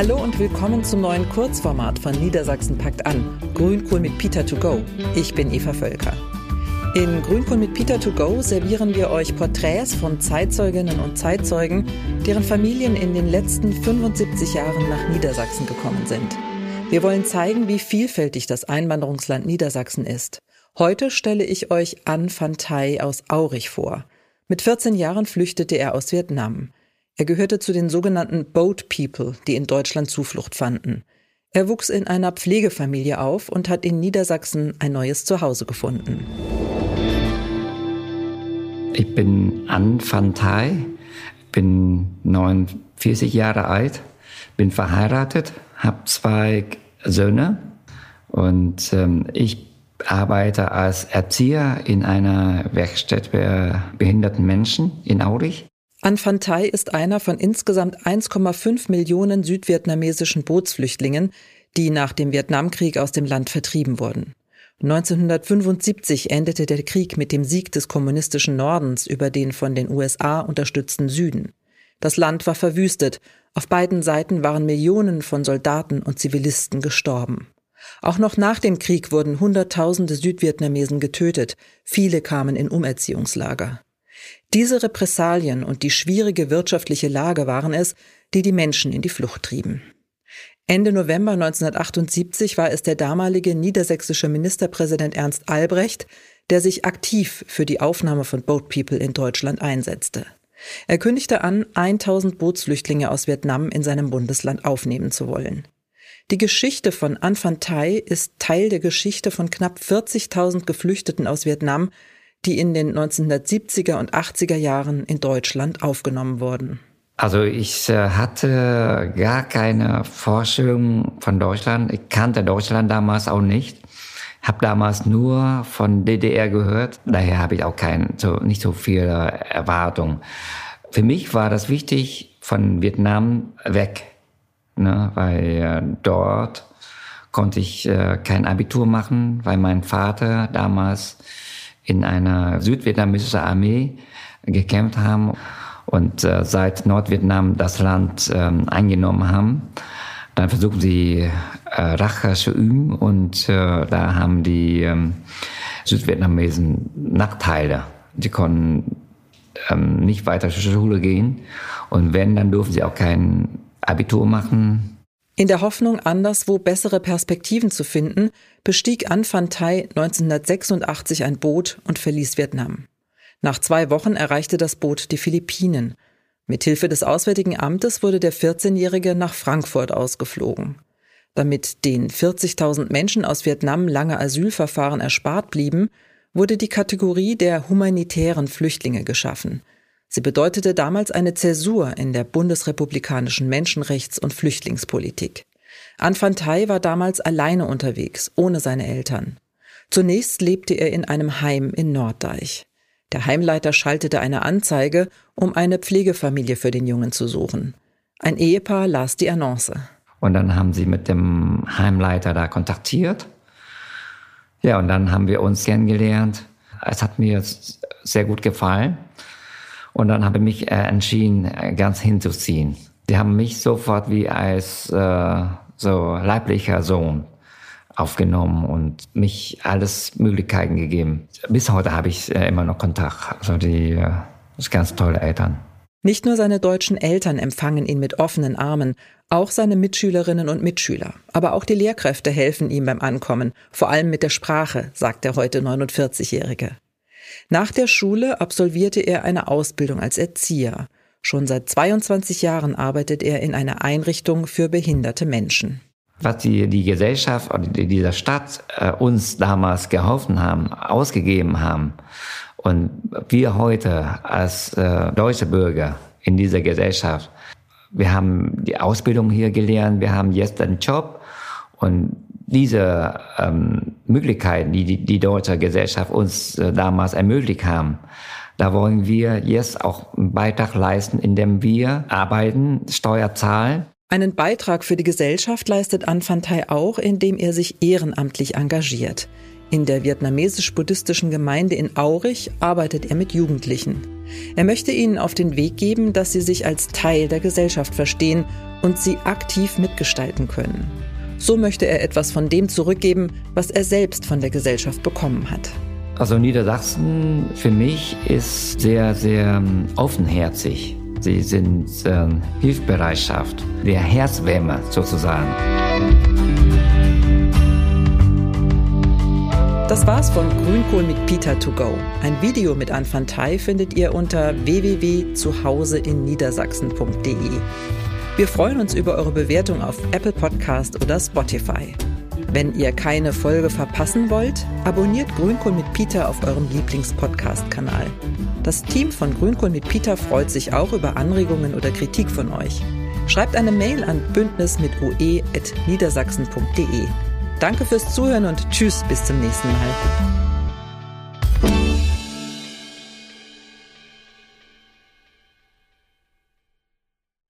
Hallo und willkommen zum neuen Kurzformat von Niedersachsen packt an. Grünkohl mit Peter to go. Ich bin Eva Völker. In Grünkohl mit Peter to go servieren wir euch Porträts von Zeitzeuginnen und Zeitzeugen, deren Familien in den letzten 75 Jahren nach Niedersachsen gekommen sind. Wir wollen zeigen, wie vielfältig das Einwanderungsland Niedersachsen ist. Heute stelle ich euch An van Thai aus Aurich vor. Mit 14 Jahren flüchtete er aus Vietnam. Er gehörte zu den sogenannten Boat People, die in Deutschland Zuflucht fanden. Er wuchs in einer Pflegefamilie auf und hat in Niedersachsen ein neues Zuhause gefunden. Ich bin An van Thai, bin 49 Jahre alt, bin verheiratet, habe zwei Söhne und ähm, ich arbeite als Erzieher in einer Werkstatt für behinderten Menschen in Aurich. An Thai ist einer von insgesamt 1,5 Millionen südvietnamesischen Bootsflüchtlingen, die nach dem Vietnamkrieg aus dem Land vertrieben wurden. 1975 endete der Krieg mit dem Sieg des kommunistischen Nordens über den von den USA unterstützten Süden. Das Land war verwüstet, auf beiden Seiten waren Millionen von Soldaten und Zivilisten gestorben. Auch noch nach dem Krieg wurden Hunderttausende Südvietnamesen getötet, viele kamen in Umerziehungslager. Diese Repressalien und die schwierige wirtschaftliche Lage waren es, die die Menschen in die Flucht trieben. Ende November 1978 war es der damalige niedersächsische Ministerpräsident Ernst Albrecht, der sich aktiv für die Aufnahme von Boat People in Deutschland einsetzte. Er kündigte an, 1000 Bootsflüchtlinge aus Vietnam in seinem Bundesland aufnehmen zu wollen. Die Geschichte von An Phan Thai ist Teil der Geschichte von knapp 40.000 Geflüchteten aus Vietnam, die in den 1970er und 80er Jahren in Deutschland aufgenommen wurden? Also ich äh, hatte gar keine Vorstellung von Deutschland. Ich kannte Deutschland damals auch nicht. Habe damals nur von DDR gehört. Daher habe ich auch kein, so, nicht so viel Erwartung. Für mich war das wichtig, von Vietnam weg. Ne? Weil äh, dort konnte ich äh, kein Abitur machen, weil mein Vater damals in einer südvietnamesischen Armee gekämpft haben und äh, seit Nordvietnam das Land ähm, eingenommen haben. Dann versuchen sie äh, Rache zu üben und äh, da haben die ähm, Südvietnamesen Nachteile. Sie konnten ähm, nicht weiter zur Schule gehen und wenn, dann durften sie auch kein Abitur machen. In der Hoffnung, anderswo bessere Perspektiven zu finden, bestieg An Phan Thai 1986 ein Boot und verließ Vietnam. Nach zwei Wochen erreichte das Boot die Philippinen. Mithilfe des Auswärtigen Amtes wurde der 14-Jährige nach Frankfurt ausgeflogen. Damit den 40.000 Menschen aus Vietnam lange Asylverfahren erspart blieben, wurde die Kategorie der humanitären Flüchtlinge geschaffen – Sie bedeutete damals eine Zäsur in der bundesrepublikanischen Menschenrechts- und Flüchtlingspolitik. Anfan Thai war damals alleine unterwegs, ohne seine Eltern. Zunächst lebte er in einem Heim in Norddeich. Der Heimleiter schaltete eine Anzeige, um eine Pflegefamilie für den Jungen zu suchen. Ein Ehepaar las die Annonce. Und dann haben sie mit dem Heimleiter da kontaktiert. Ja, und dann haben wir uns kennengelernt. Es hat mir sehr gut gefallen. Und dann habe ich mich äh, entschieden, äh, ganz hinzuziehen. Sie haben mich sofort wie als äh, so leiblicher Sohn aufgenommen und mich alles Möglichkeiten gegeben. Bis heute habe ich äh, immer noch Kontakt. Also die äh, ist ganz tolle Eltern. Nicht nur seine deutschen Eltern empfangen ihn mit offenen Armen, auch seine Mitschülerinnen und Mitschüler. Aber auch die Lehrkräfte helfen ihm beim Ankommen, vor allem mit der Sprache, sagt der heute 49-Jährige. Nach der Schule absolvierte er eine Ausbildung als Erzieher. Schon seit 22 Jahren arbeitet er in einer Einrichtung für behinderte Menschen. Was die, die Gesellschaft oder die, dieser Stadt äh, uns damals geholfen haben, ausgegeben haben und wir heute als äh, deutsche Bürger in dieser Gesellschaft, wir haben die Ausbildung hier gelernt, wir haben jetzt einen Job und diese ähm, Möglichkeiten, die, die die deutsche Gesellschaft uns äh, damals ermöglicht haben, da wollen wir jetzt auch einen Beitrag leisten, indem wir arbeiten, Steuer zahlen. Einen Beitrag für die Gesellschaft leistet Anfantai auch, indem er sich ehrenamtlich engagiert. In der vietnamesisch-buddhistischen Gemeinde in Aurich arbeitet er mit Jugendlichen. Er möchte ihnen auf den Weg geben, dass sie sich als Teil der Gesellschaft verstehen und sie aktiv mitgestalten können. So möchte er etwas von dem zurückgeben, was er selbst von der Gesellschaft bekommen hat. Also Niedersachsen für mich ist sehr, sehr ähm, offenherzig. Sie sind äh, Hilfsbereitschaft, der Herzwärme sozusagen. Das war's von Grünkohl mit Peter to go. Ein Video mit Anfang Thai findet ihr unter www.zuhauseinniedersachsen.de. Wir freuen uns über eure Bewertung auf Apple Podcast oder Spotify. Wenn ihr keine Folge verpassen wollt, abonniert Grünkohl mit Peter auf eurem Lieblingspodcast-Kanal. Das Team von Grünkohl mit Peter freut sich auch über Anregungen oder Kritik von euch. Schreibt eine Mail an bündnis mit ue.niedersachsen.de. Danke fürs Zuhören und tschüss bis zum nächsten Mal.